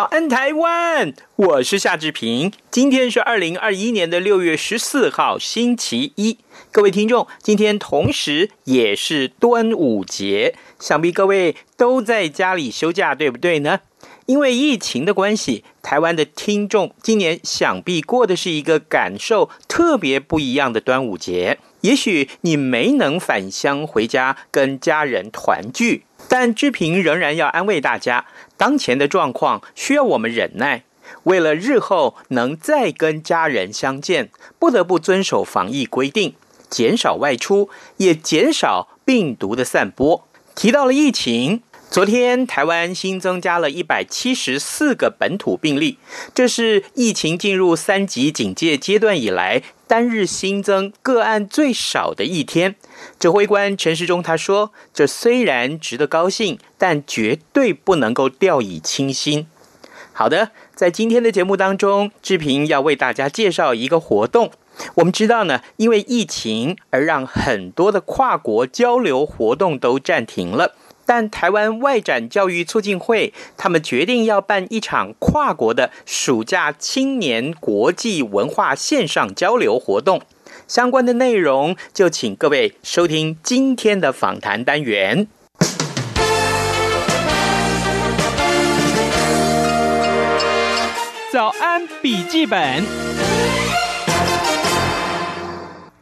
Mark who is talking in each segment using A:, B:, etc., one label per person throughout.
A: 早安，台湾！我是夏志平。今天是二零二一年的六月十四号，星期一。各位听众，今天同时也是端午节，想必各位都在家里休假，对不对呢？因为疫情的关系，台湾的听众今年想必过的是一个感受特别不一样的端午节。也许你没能返乡回家跟家人团聚。但志平仍然要安慰大家，当前的状况需要我们忍耐。为了日后能再跟家人相见，不得不遵守防疫规定，减少外出，也减少病毒的散播。提到了疫情，昨天台湾新增加了一百七十四个本土病例，这是疫情进入三级警戒阶段以来单日新增个案最少的一天。指挥官陈时中他说：“这虽然值得高兴，但绝对不能够掉以轻心。”好的，在今天的节目当中，志平要为大家介绍一个活动。我们知道呢，因为疫情而让很多的跨国交流活动都暂停了，但台湾外展教育促进会他们决定要办一场跨国的暑假青年国际文化线上交流活动。相关的内容，就请各位收听今天的访谈单元。早安，笔记本。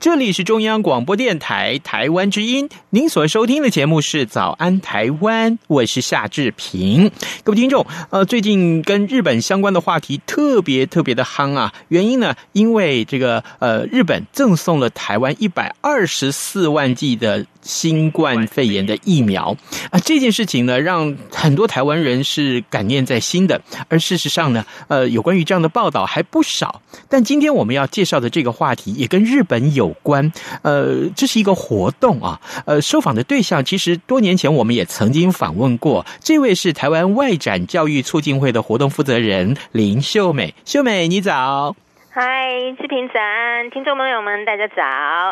A: 这里是中央广播电台台湾之音，您所收听的节目是《早安台湾》，我是夏志平。各位听众，呃，最近跟日本相关的话题特别特别的夯啊，原因呢，因为这个呃，日本赠送了台湾一百二十四万剂的新冠肺炎的疫苗啊，这件事情呢，让很多台湾人是感念在心的。而事实上呢，呃，有关于这样的报道还不少。但今天我们要介绍的这个话题也跟日本有。关，呃，这是一个活动啊，呃，受访的对象其实多年前我们也曾经访问过，这位是台湾外展教育促进会的活动负责人林秀美，秀美你早。
B: 嗨，志平早安，听众朋友们，大家早。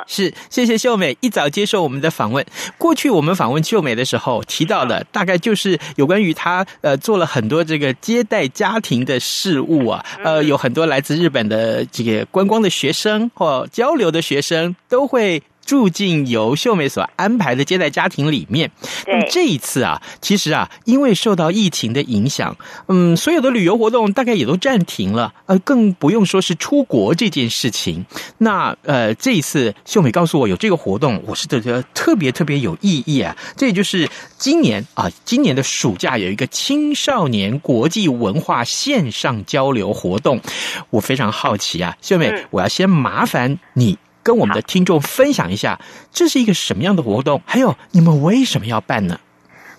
A: 是，谢谢秀美一早接受我们的访问。过去我们访问秀美的时候提到了，大概就是有关于她呃做了很多这个接待家庭的事务啊，呃，有很多来自日本的这个观光的学生或交流的学生都会。住进由秀美所安排的接待家庭里面。那么这一次啊，其实啊，因为受到疫情的影响，嗯，所有的旅游活动大概也都暂停了，呃，更不用说是出国这件事情。那呃，这一次秀美告诉我有这个活动，我是觉得特别特别有意义啊。这也就是今年啊，今年的暑假有一个青少年国际文化线上交流活动，我非常好奇啊，秀美，我要先麻烦你。跟我们的听众分享一下，这是一个什么样的活动？还有你们为什么要办呢？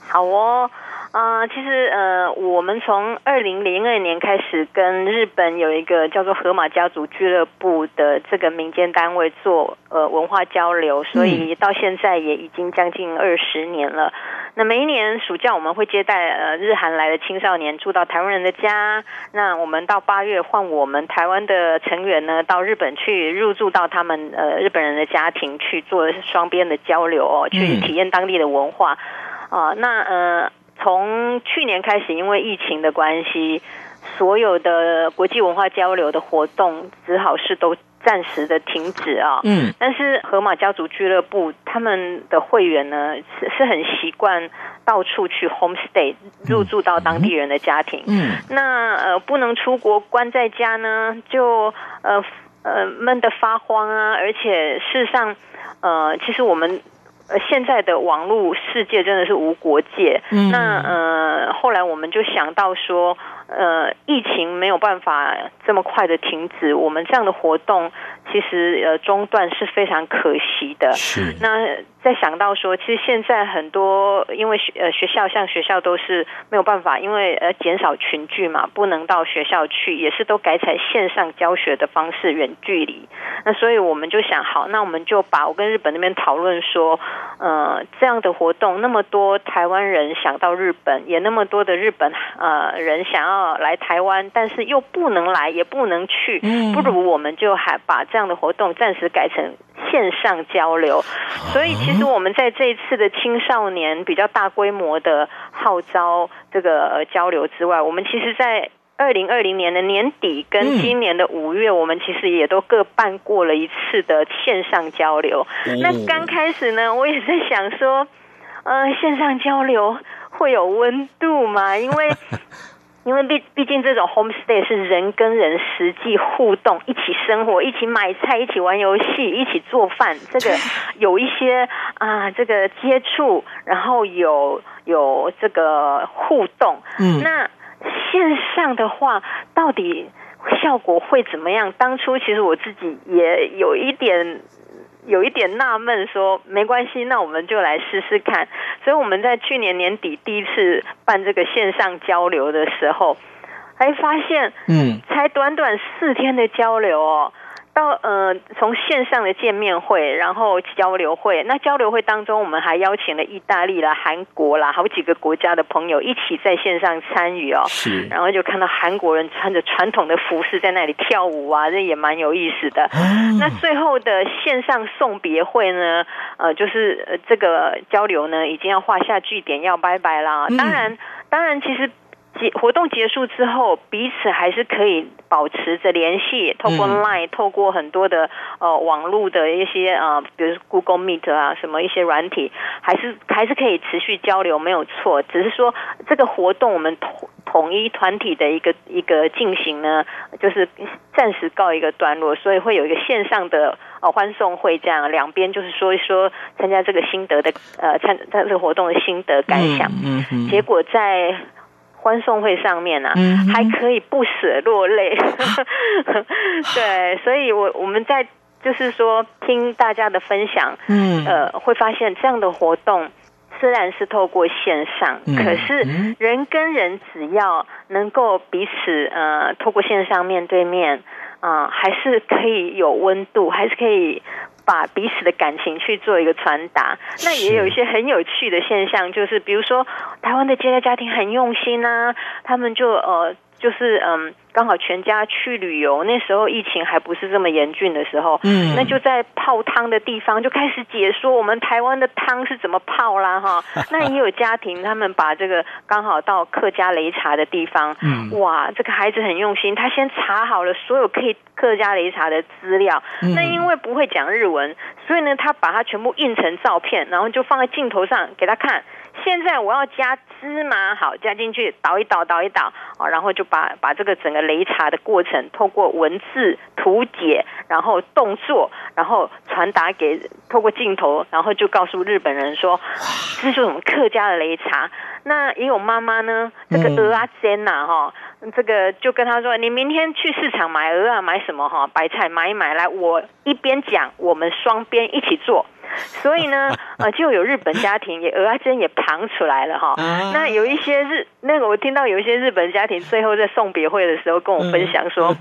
B: 好哦。啊、呃，其实呃，我们从二零零二年开始跟日本有一个叫做河马家族俱乐部的这个民间单位做呃文化交流，所以到现在也已经将近二十年了。那每一年暑假我们会接待呃日韩来的青少年住到台湾人的家，那我们到八月换我们台湾的成员呢到日本去入住到他们呃日本人的家庭去做双边的交流哦，去体验当地的文化啊、呃，那呃。从去年开始，因为疫情的关系，所有的国际文化交流的活动只好是都暂时的停止啊。嗯，但是河马家族俱乐部他们的会员呢，是是很习惯到处去 homestay 入住到当地人的家庭。嗯，那呃不能出国关在家呢，就呃呃闷得发慌啊。而且事实上，呃，其实我们。呃，现在的网络世界真的是无国界。嗯，那呃，后来我们就想到说，呃，疫情没有办法这么快的停止，我们这样的活动其实呃中断是非常可惜的。
A: 是。
B: 那在想到说，其实现在很多因为学呃学校像学校都是没有办法，因为呃减少群聚嘛，不能到学校去，也是都改采线上教学的方式，远距离。那所以我们就想，好，那我们就把我跟日本那边讨论说。呃，这样的活动那么多，台湾人想到日本，也那么多的日本呃人想要来台湾，但是又不能来，也不能去，不如我们就还把这样的活动暂时改成线上交流。所以，其实我们在这一次的青少年比较大规模的号召这个呃交流之外，我们其实，在。二零二零年的年底跟今年的五月，嗯，我们其实也都各办过了一次的线上交流。嗯、那刚开始呢，我也在想说，呃，线上交流会有温度吗？因为 因为毕毕竟这种 homestay 是人跟人实际互动，一起生活，一起买菜，一起玩游戏，一起做饭，这个 有一些啊，这个接触，然后有有这个互动，嗯，那。线上的话，到底效果会怎么样？当初其实我自己也有一点有一点纳闷，说没关系，那我们就来试试看。所以我们在去年年底第一次办这个线上交流的时候，还发现，嗯，才短短四天的交流哦。到呃，从线上的见面会，然后交流会。那交流会当中，我们还邀请了意大利啦、韩国啦，好几个国家的朋友一起在线上参与哦。是。然后就看到韩国人穿着传统的服饰在那里跳舞啊，这也蛮有意思的。嗯。那最后的线上送别会呢？呃，就是这个交流呢，已经要画下句点，要拜拜啦。当然，当然，其实。活动结束之后，彼此还是可以保持着联系，透过 Line，透过很多的呃网络的一些呃，比如 Google Meet 啊，什么一些软体，还是还是可以持续交流，没有错。只是说这个活动我们统统一团体的一个一个进行呢，就是暂时告一个段落，所以会有一个线上的呃欢送会，这样两边就是说一说参加这个心得的呃参加这个活动的心得感想。嗯嗯。结果在欢送会上面呢、啊嗯，还可以不舍落泪，对，所以我我们在就是说听大家的分享，嗯，呃，会发现这样的活动虽然是透过线上，嗯、可是人跟人只要能够彼此呃透过线上面对面啊、呃，还是可以有温度，还是可以。把彼此的感情去做一个传达，那也有一些很有趣的现象，就是比如说台湾的接待家庭很用心啊，他们就呃。就是嗯，刚好全家去旅游，那时候疫情还不是这么严峻的时候，嗯，那就在泡汤的地方就开始解说我们台湾的汤是怎么泡啦哈。那也有家庭，他们把这个刚好到客家擂茶的地方，嗯，哇，这个孩子很用心，他先查好了所有可以客家擂茶的资料，嗯，那因为不会讲日文，所以呢，他把它全部印成照片，然后就放在镜头上给他看。现在我要加芝麻，好，加进去，捣一捣，捣一捣，啊，然后就把把这个整个擂茶的过程，透过文字图解，然后动作，然后传达给透过镜头，然后就告诉日本人说，这是我们客家的擂茶。那也有妈妈呢，这个鹅啊煎呐，哈，这个就跟他说，你明天去市场买鹅啊，买什么哈，白菜买一买来，我一边讲，我们双边一起做。所以呢，呃，就有日本家庭也蚵仔煎也旁出来了哈。那有一些日，那个我听到有一些日本家庭最后在送别会的时候跟我分享说，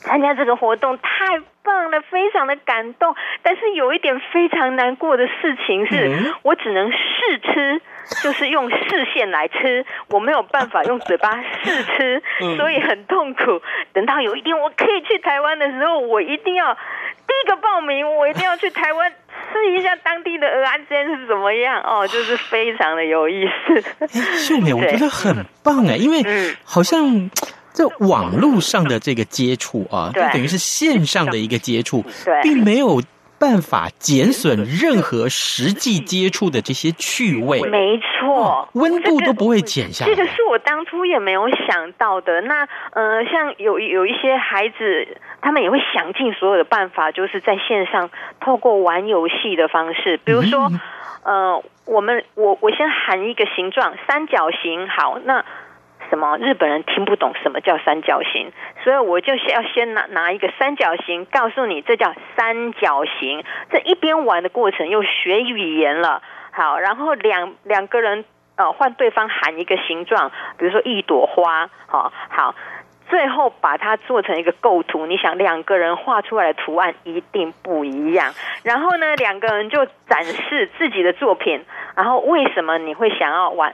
B: 参加这个活动太棒了，非常的感动。但是有一点非常难过的事情是，我只能试吃，就是用视线来吃，我没有办法用嘴巴试吃，所以很痛苦。等到有一天我可以去台湾的时候，我一定要第一个报名，我一定要去台湾。试一下当地的蚵仔煎是怎么样哦，就是非常的有意思。
A: 秀美，我觉得很棒哎，因为好像在网络上的这个接触啊，就等于是线上的一个接触，并没有办法减损任何实际接触的这些趣味。
B: 没错，
A: 温度都不会减下来。
B: 这个是我当初也没有想到的。那呃，像有有一些孩子，他们也会想尽所有的办法，就是在线上透过玩游戏的方式，比如说，呃，我们我我先喊一个形状，三角形，好，那。什么？日本人听不懂什么叫三角形，所以我就要先拿拿一个三角形，告诉你这叫三角形。这一边玩的过程又学语言了。好，然后两两个人呃换对方喊一个形状，比如说一朵花。好，好，最后把它做成一个构图。你想两个人画出来的图案一定不一样。然后呢，两个人就展示自己的作品。然后为什么你会想要玩？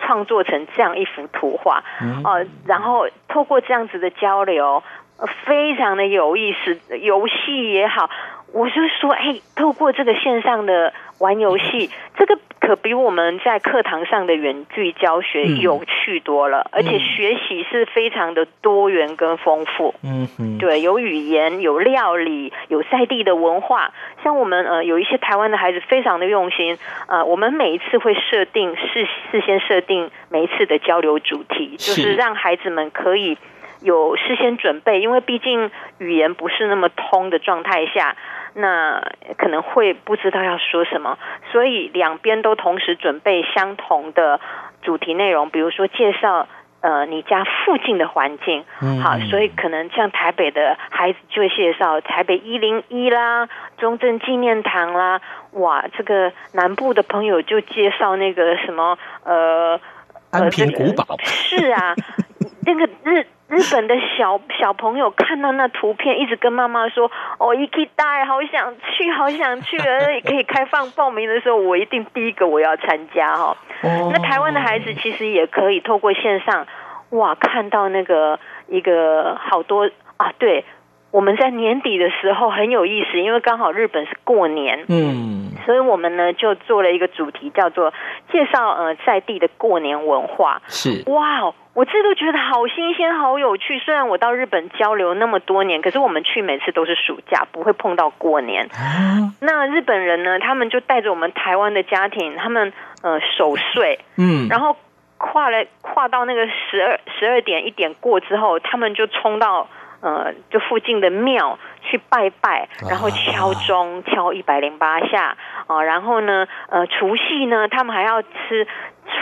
B: 创作成这样一幅图画，哦、然后透过这样子的交流，呃、非常的有意思。游戏也好，我就说，哎，透过这个线上的玩游戏，这个。可比我们在课堂上的远距教学有趣多了，嗯、而且学习是非常的多元跟丰富。嗯哼，对，有语言，有料理，有在地的文化。像我们呃，有一些台湾的孩子非常的用心。呃，我们每一次会设定事事先设定每一次的交流主题，就是让孩子们可以有事先准备，因为毕竟语言不是那么通的状态下。那可能会不知道要说什么，所以两边都同时准备相同的主题内容，比如说介绍呃你家附近的环境，嗯，好，所以可能像台北的孩子就会介绍台北一零一啦、中正纪念堂啦，哇，这个南部的朋友就介绍那个什么呃
A: 安平古堡，
B: 是啊，那个日。日本的小小朋友看到那图片，一直跟妈妈说：“哦，一起带，好想去，好想去！”而可以开放报名的时候，我一定第一个我要参加哈。那台湾的孩子其实也可以透过线上，哇，看到那个一个好多啊，对。我们在年底的时候很有意思，因为刚好日本是过年，嗯，所以我们呢就做了一个主题，叫做介绍呃在地的过年文化。
A: 是
B: 哇，我这都觉得好新鲜、好有趣。虽然我到日本交流那么多年，可是我们去每次都是暑假，不会碰到过年。啊、那日本人呢，他们就带着我们台湾的家庭，他们呃守岁，嗯，然后跨了跨到那个十二十二点一点过之后，他们就冲到。呃，就附近的庙去拜拜，然后敲钟敲一百零八下啊、呃，然后呢，呃，除夕呢，他们还要吃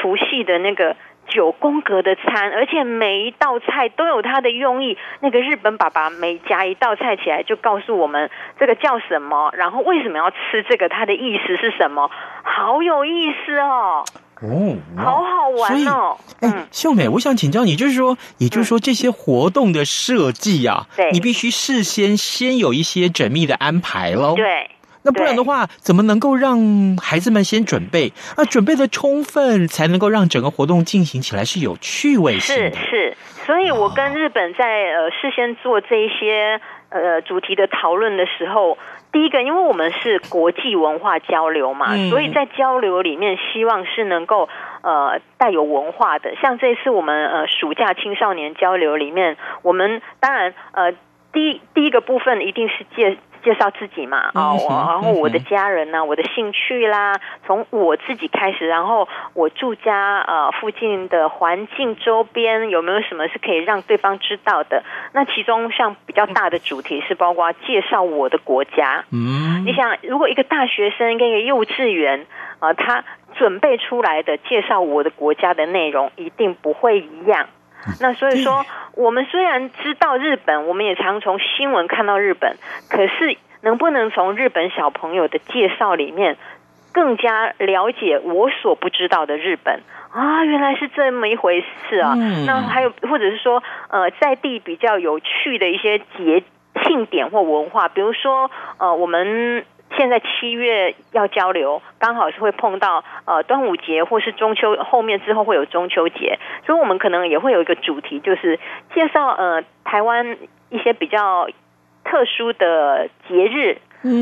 B: 除夕的那个九宫格的餐，而且每一道菜都有它的用意。那个日本爸爸每夹一道菜起来，就告诉我们这个叫什么，然后为什么要吃这个，它的意思是什么，好有意思哦。哦，好好玩哦！
A: 哎、欸，秀美，我想请教你，就是说，也就是说，这些活动的设计啊，对、嗯，你必须事先先有一些缜密的安排喽。
B: 对，
A: 那不然的话，怎么能够让孩子们先准备？啊，准备的充分，才能够让整个活动进行起来是有趣味性的。
B: 是是，所以我跟日本在呃事先做这一些呃主题的讨论的时候。第一个，因为我们是国际文化交流嘛，嗯、所以在交流里面，希望是能够呃带有文化的。像这次我们呃暑假青少年交流里面，我们当然呃第一第一个部分一定是介。介绍自己嘛，啊、哦，然后我的家人呢、啊，我的兴趣啦，从我自己开始，然后我住家呃附近的环境周边有没有什么是可以让对方知道的？那其中像比较大的主题是包括介绍我的国家。嗯，你想，如果一个大学生跟一个幼稚园啊、呃，他准备出来的介绍我的国家的内容一定不会一样。那所以说，我们虽然知道日本，我们也常从新闻看到日本，可是能不能从日本小朋友的介绍里面，更加了解我所不知道的日本啊？原来是这么一回事啊！那还有，或者是说，呃，在地比较有趣的一些节庆典或文化，比如说，呃，我们。现在七月要交流，刚好是会碰到呃端午节或是中秋，后面之后会有中秋节，所以我们可能也会有一个主题，就是介绍呃台湾一些比较特殊的节日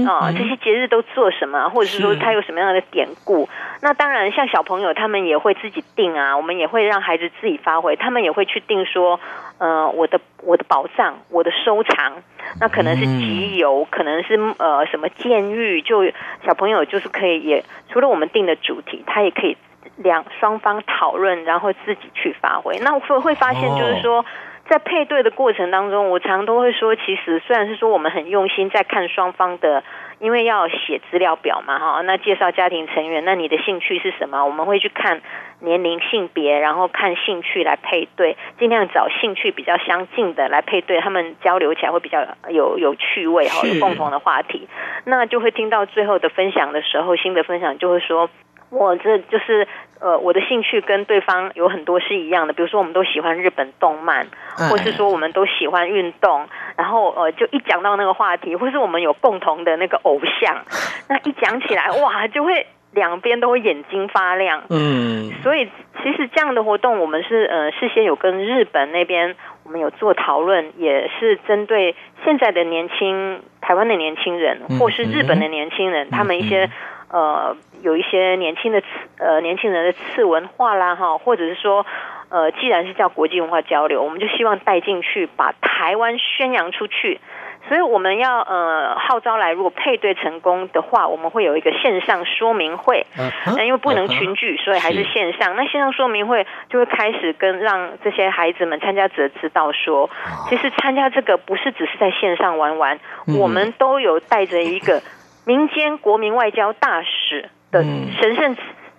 B: 啊、哦，这些节日都做什么，或者是说它有什么样的典故。那当然，像小朋友他们也会自己定啊，我们也会让孩子自己发挥，他们也会去定说，呃，我的我的宝藏，我的收藏，那可能是集邮，可能是呃什么监狱，就小朋友就是可以也除了我们定的主题，他也可以两双方讨论，然后自己去发挥。那会会发现就是说。在配对的过程当中，我常都会说，其实虽然是说我们很用心在看双方的，因为要写资料表嘛，哈，那介绍家庭成员，那你的兴趣是什么？我们会去看年龄、性别，然后看兴趣来配对，尽量找兴趣比较相近的来配对，他们交流起来会比较有有趣味哈，有共同的话题，那就会听到最后的分享的时候，新的分享就会说。我这就是呃，我的兴趣跟对方有很多是一样的，比如说我们都喜欢日本动漫，或是说我们都喜欢运动，然后呃，就一讲到那个话题，或是我们有共同的那个偶像，那一讲起来哇，就会两边都会眼睛发亮。嗯，所以其实这样的活动，我们是呃事先有跟日本那边我们有做讨论，也是针对现在的年轻台湾的年轻人，或是日本的年轻人，他们一些。呃，有一些年轻的次呃年轻人的次文化啦哈，或者是说呃，既然是叫国际文化交流，我们就希望带进去，把台湾宣扬出去。所以我们要呃号召来，如果配对成功的话，我们会有一个线上说明会。嗯，那因为不能群聚，所以还是线上。那线上说明会就会开始跟让这些孩子们参加者知道说，其实参加这个不是只是在线上玩玩，我们都有带着一个。民间国民外交大使的神圣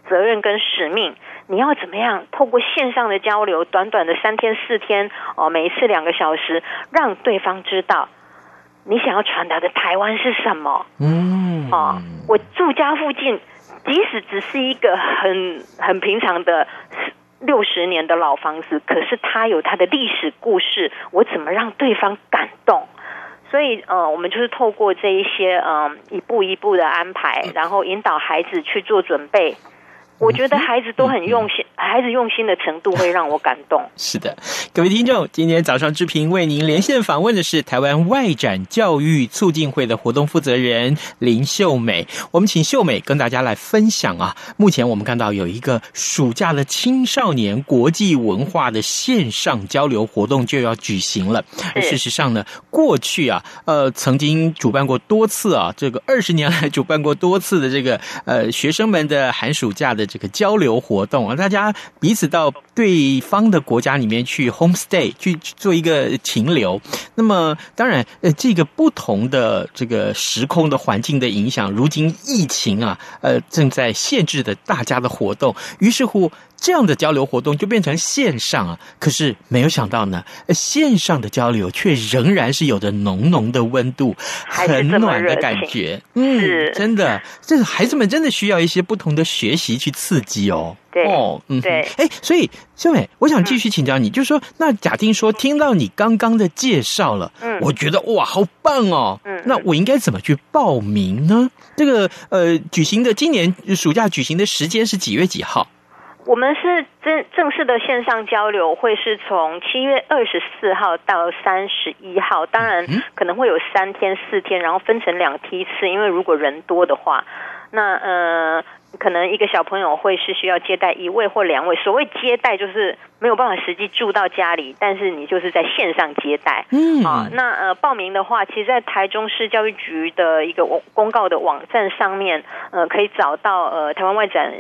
B: 责任跟使命，你要怎么样透过线上的交流，短短的三天四天哦，每一次两个小时，让对方知道你想要传达的台湾是什么？嗯，哦，我住家附近，即使只是一个很很平常的六十年的老房子，可是它有它的历史故事，我怎么让对方感动？所以，呃，我们就是透过这一些，嗯、呃，一步一步的安排，然后引导孩子去做准备。我觉得孩子都很用心，孩子用心的程度会让我感动。
A: 是的，各位听众，今天早上志平为您连线访问的是台湾外展教育促进会的活动负责人林秀美。我们请秀美跟大家来分享啊，目前我们看到有一个暑假的青少年国际文化的线上交流活动就要举行了。而事实上呢，过去啊，呃，曾经主办过多次啊，这个二十年来主办过多次的这个呃学生们的寒暑假的。这个交流活动啊，大家彼此到对方的国家里面去 homestay 去做一个停留。那么，当然，呃，这个不同的这个时空的环境的影响，如今疫情啊，呃，正在限制的大家的活动。于是乎，这样的交流活动就变成线上啊。可是没有想到呢，线上的交流却仍然是有着浓浓的温度，很暖的感觉。嗯，真的，这个孩子们真的需要一些不同的学习去刺激哦。
B: 对，
A: 哦，
B: 嗯，对，
A: 哎，所以秀美，我想继续请教你，嗯、就是说，那假定说听到你刚刚的介绍了，嗯，我觉得哇，好棒哦，嗯，那我应该怎么去报名呢？这个呃，举行的今年暑假举行的时间是几月几号？
B: 我们是正正式的线上交流，会是从七月二十四号到三十一号，当然可能会有三天四天，然后分成两梯次，因为如果人多的话，那呃。可能一个小朋友会是需要接待一位或两位。所谓接待，就是没有办法实际住到家里，但是你就是在线上接待。嗯，啊，那呃，报名的话，其实，在台中市教育局的一个公告的网站上面，呃，可以找到呃台湾外展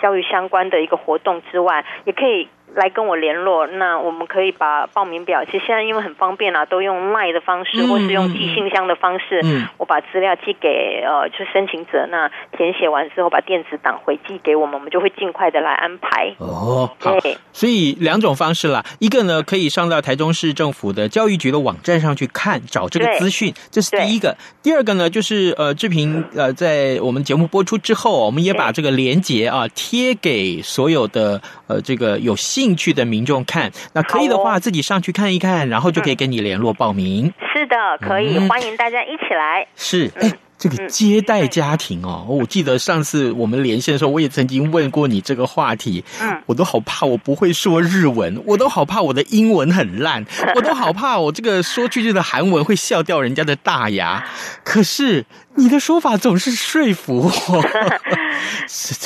B: 教育相关的一个活动之外，也可以。来跟我联络，那我们可以把报名表，其实现在因为很方便啊，都用 LINE 的方式，或是用寄信箱的方式，嗯，我把资料寄给呃，就申请者，那填写完之后把电子档回寄给我们，我们就会尽快的来安排。
A: 哦，好，所以两种方式啦，一个呢可以上到台中市政府的教育局的网站上去看找这个资讯，这是第一个。第二个呢就是呃志平呃在我们节目播出之后，我们也把这个连结啊贴给所有的呃这个有兴兴趣的民众看，那可以的话，自己上去看一看，然后就可以跟你联络报名。
B: 是的，可以，欢迎大家一起来。
A: 是，哎，这个接待家庭哦，我记得上次我们连线的时候，我也曾经问过你这个话题。嗯，我都好怕我不会说日文，我都好怕我的英文很烂，我都好怕我这个说出去的韩文会笑掉人家的大牙。可是 你的说法总是说服我。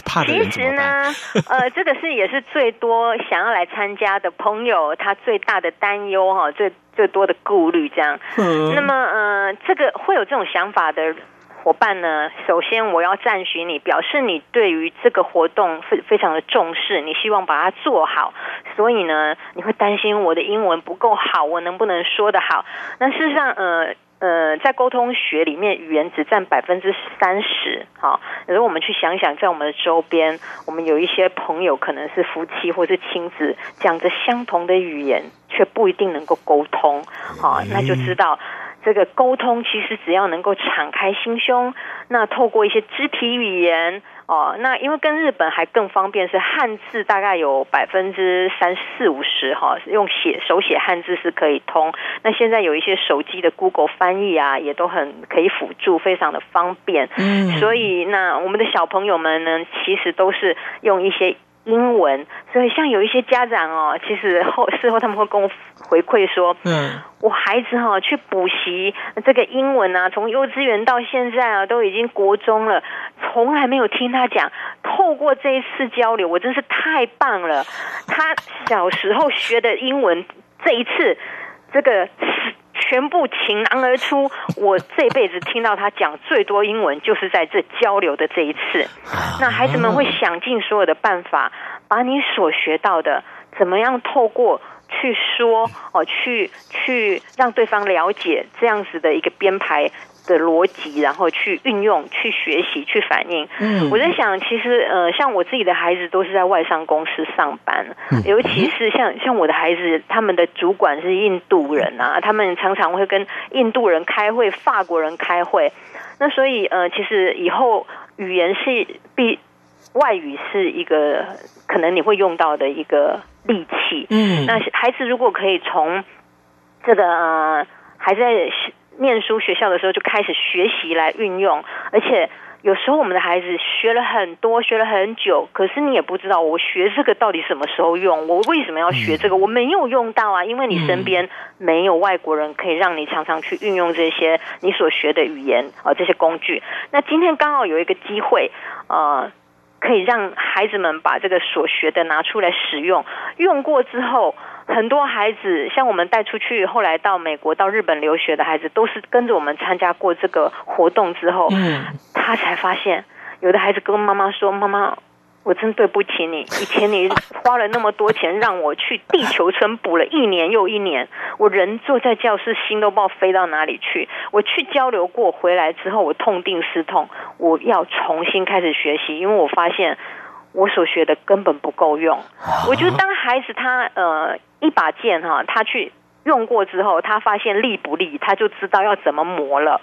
A: 怕？其实
B: 呢，呃，这个是也是最多想要来参加的朋友，他最大的担忧哈，最最多的顾虑这样。嗯。那么，呃，这个会有这种想法的伙伴呢，首先我要赞许你，表示你对于这个活动非非常的重视，你希望把它做好，所以呢，你会担心我的英文不够好，我能不能说得好？那事实上，呃。呃，在沟通学里面，语言只占百分之三十。哈，如果我们去想想，在我们的周边，我们有一些朋友可能是夫妻或是亲子，讲着相同的语言，却不一定能够沟通。好，那就知道这个沟通其实只要能够敞开心胸，那透过一些肢体语言。哦，那因为跟日本还更方便，是汉字大概有百分之三四五十哈，用写手写汉字是可以通。那现在有一些手机的 Google 翻译啊，也都很可以辅助，非常的方便。嗯，所以那我们的小朋友们呢，其实都是用一些。英文，所以像有一些家长哦，其实后事后他们会跟我回馈说，嗯，我孩子哈去补习这个英文啊，从幼稚园到现在啊，都已经国中了，从来没有听他讲。透过这一次交流，我真是太棒了。他小时候学的英文，这一次这个。全部倾囊而出。我这辈子听到他讲最多英文，就是在这交流的这一次。那孩子们会想尽所有的办法，把你所学到的，怎么样透过去说哦，去去让对方了解这样子的一个编排。的逻辑，然后去运用、去学习、去反应。嗯，我在想，其实呃，像我自己的孩子都是在外商公司上班，尤其是像像我的孩子，他们的主管是印度人啊，他们常常会跟印度人开会、法国人开会。那所以呃，其实以后语言是必外语是一个可能你会用到的一个利器。嗯，那孩子如果可以从这个呃还在。念书学校的时候就开始学习来运用，而且有时候我们的孩子学了很多，学了很久，可是你也不知道我学这个到底什么时候用，我为什么要学这个？我没有用到啊，因为你身边没有外国人可以让你常常去运用这些你所学的语言啊，这些工具。那今天刚好有一个机会，呃，可以让孩子们把这个所学的拿出来使用，用过之后。很多孩子，像我们带出去，后来到美国、到日本留学的孩子，都是跟着我们参加过这个活动之后，嗯，他才发现，有的孩子跟妈妈说：“妈妈，我真对不起你，以前你花了那么多钱让我去地球村补了一年又一年，我人坐在教室，心都不知道飞到哪里去。我去交流过，回来之后我痛定思痛，我要重新开始学习，因为我发现。”我所学的根本不够用，我觉得当孩子他呃一把剑哈，他去用过之后，他发现利不利，他就知道要怎么磨了。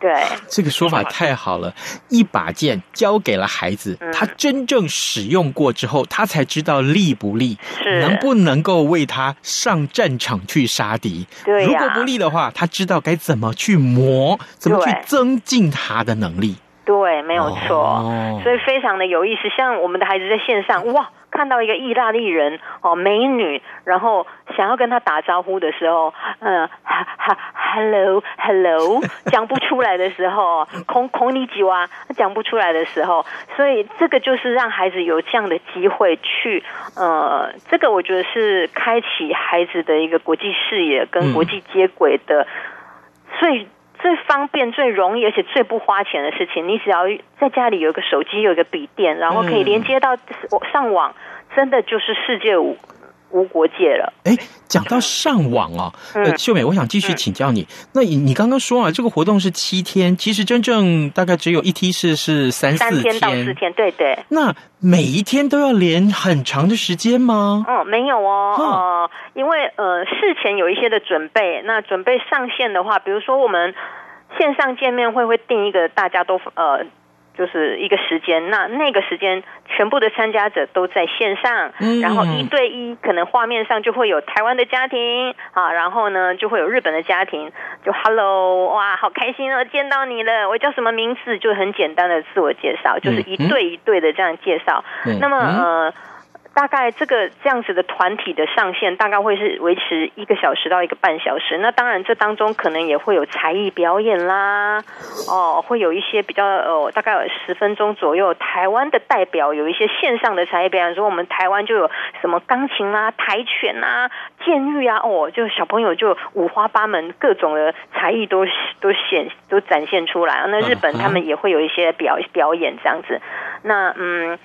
B: 对，
A: 这个说法太好了，一把剑交给了孩子，嗯，他真正使用过之后，他才知道利不利，是能不能够为他上战场去杀敌。对，如果不利的话，他知道该怎么去磨，怎么去增进他的能力。
B: 对，没有错，oh. 所以非常的有意思。像我们的孩子在线上，哇，看到一个意大利人哦，美女，然后想要跟她打招呼的时候，嗯，哈哈，hello，hello，讲不出来的时候，空空你几哇，讲不出来的时候，所以这个就是让孩子有这样的机会去，呃，这个我觉得是开启孩子的一个国际视野跟国际接轨的最。嗯最方便、最容易，而且最不花钱的事情，你只要在家里有一个手机、有一个笔电，然后可以连接到上网，真的就是世界无无国界了。
A: 哎，讲到上网哦，呃，秀美，我想继续请教你。嗯、那你你刚刚说啊，这个活动是七天，其实真正大概只有一梯次是三四天，
B: 三天到四天，对对。
A: 那每一天都要连很长的时间吗？
B: 哦，没有哦，哦呃，因为呃事前有一些的准备，那准备上线的话，比如说我们线上见面会会定一个大家都呃。就是一个时间，那那个时间全部的参加者都在线上，然后一对一，可能画面上就会有台湾的家庭啊，然后呢就会有日本的家庭，就 Hello，哇，好开心哦，见到你了，我叫什么名字？就很简单的自我介绍，就是一对一对的这样介绍。那么呃。大概这个这样子的团体的上线，大概会是维持一个小时到一个半小时。那当然，这当中可能也会有才艺表演啦，哦，会有一些比较呃，大概有十分钟左右，台湾的代表有一些线上的才艺表演，说我们台湾就有什么钢琴啦、跆拳啊、剑玉啊，哦，就小朋友就五花八门，各种的才艺都都显都展现出来。那日本他们也会有一些表表演这样子。那嗯，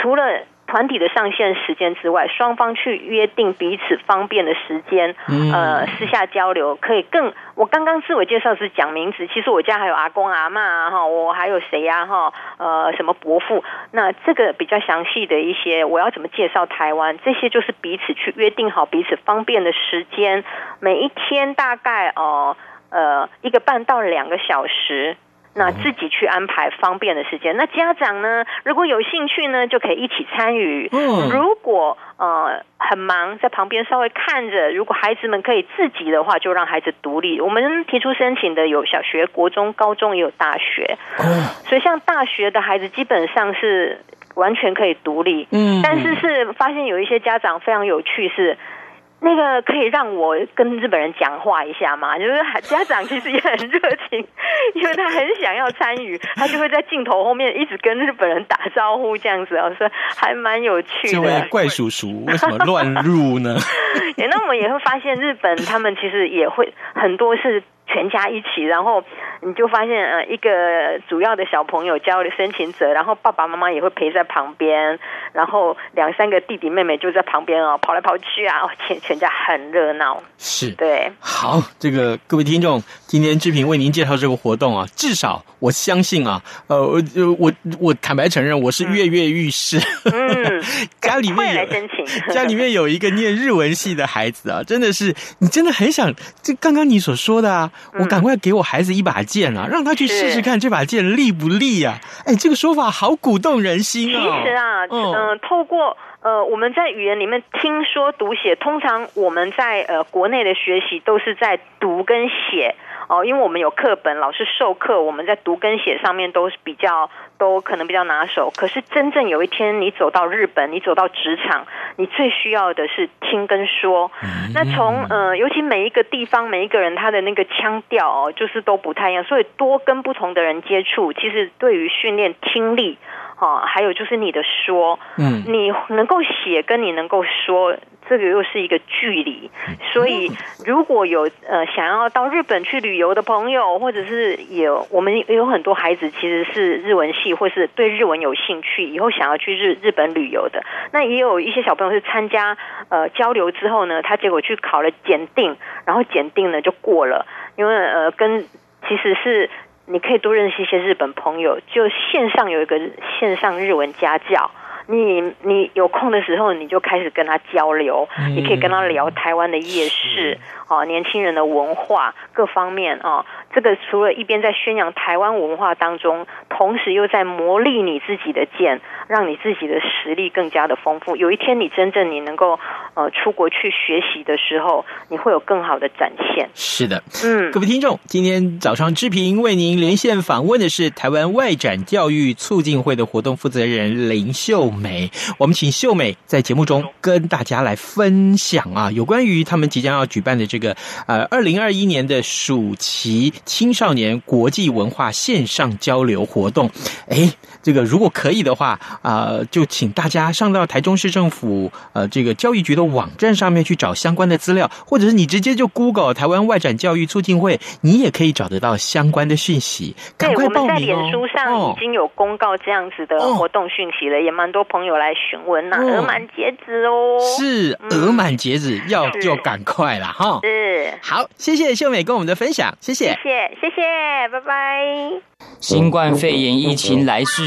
B: 除了团体的上线时间之外，双方去约定彼此方便的时间，呃，私下交流可以更。我刚刚自我介绍是讲名字，其实我家还有阿公阿嬷啊，哈，我还有谁呀，哈，呃，什么伯父？那这个比较详细的一些，我要怎么介绍台湾？这些就是彼此去约定好彼此方便的时间，每一天大概哦，呃，一个半到两个小时。那自己去安排方便的时间。那家长呢，如果有兴趣呢，就可以一起参与。嗯，如果呃很忙，在旁边稍微看着。如果孩子们可以自己的话，就让孩子独立。我们提出申请的有小学、国中、高中，也有大学。嗯，所以像大学的孩子，基本上是完全可以独立。嗯，但是是发现有一些家长非常有趣是。那个可以让我跟日本人讲话一下吗？就是家长其实也很热情，因为他很想要参与，他就会在镜头后面一直跟日本人打招呼，这样子哦，所以还蛮有趣的。
A: 这位怪叔叔为什么乱入呢？
B: 那我们也会发现，日本他们其实也会很多是。全家一起，然后你就发现，呃，一个主要的小朋友交了申请者，然后爸爸妈妈也会陪在旁边，然后两三个弟弟妹妹就在旁边哦，跑来跑去啊，全 全家很热闹。
A: 是，
B: 对。
A: 好，这个各位听众，今天志平为您介绍这个活动啊，至少我相信啊，呃，我我我坦白承认，我是跃跃欲试。嗯，家里面有申请，家里面有一个念日文系的孩子啊，真的是，你真的很想，就刚刚你所说的啊。我赶快给我孩子一把剑啊，让他去试试看这把剑利不利啊！哎，这个说法好鼓动人心啊！
B: 其实啊，嗯、呃，透过呃，我们在语言里面听说读写，通常我们在呃国内的学习都是在读跟写。哦，因为我们有课本，老师授课，我们在读跟写上面都是比较，都可能比较拿手。可是真正有一天你走到日本，你走到职场，你最需要的是听跟说。那从呃，尤其每一个地方，每一个人他的那个腔调哦，就是都不太一样，所以多跟不同的人接触，其实对于训练听力，哈，还有就是你的说，嗯，你能够写，跟你能够说。这个又是一个距离，所以如果有呃想要到日本去旅游的朋友，或者是有我们有很多孩子其实是日文系，或是对日文有兴趣，以后想要去日日本旅游的，那也有一些小朋友是参加呃交流之后呢，他结果去考了检定，然后检定呢就过了，因为呃跟其实是你可以多认识一些日本朋友，就线上有一个线上日文家教。你你有空的时候，你就开始跟他交流，你可以跟他聊台湾的夜市，哦，年轻人的文化各方面哦。这个除了一边在宣扬台湾文化当中，同时又在磨砺你自己的剑，让你自己的实力更加的丰富。有一天你真正你能够呃出国去学习的时候，你会有更好的展现。
A: 是的，嗯，各位听众，今天早上志平为您连线访问的是台湾外展教育促进会的活动负责人林秀美。我们请秀美在节目中跟大家来分享啊，有关于他们即将要举办的这个呃二零二一年的暑期。青少年国际文化线上交流活动，哎，这个如果可以的话，啊、呃，就请大家上到台中市政府呃这个教育局的网站上面去找相关的资料，或者是你直接就 Google 台湾外展教育促进会，你也可以找得到相关的讯息。赶快报名哦！
B: 对，我们在脸书上已经有公告这样子的活动讯息了，哦、也蛮多朋友来询问呐，额满截止哦。
A: 是额满截止，嗯、要就赶快了哈。是，好，谢谢秀美跟我们的分享，谢谢。谢谢
B: 谢谢，拜拜。
C: 新冠肺炎疫情来势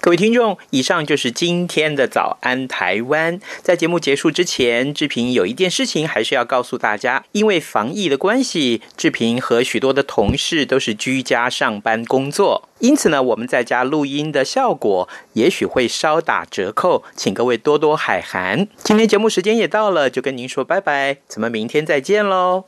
A: 各位听众，以上就是今天的早安台湾。在节目结束之前，志平有一件事情还是要告诉大家，因为防疫的关系，志平和许多的同事都是居家上班工作，因此呢，我们在家录音的效果也许会稍打折扣，请各位多多海涵。今天节目时间也到了，就跟您说拜拜，咱们明天再见喽。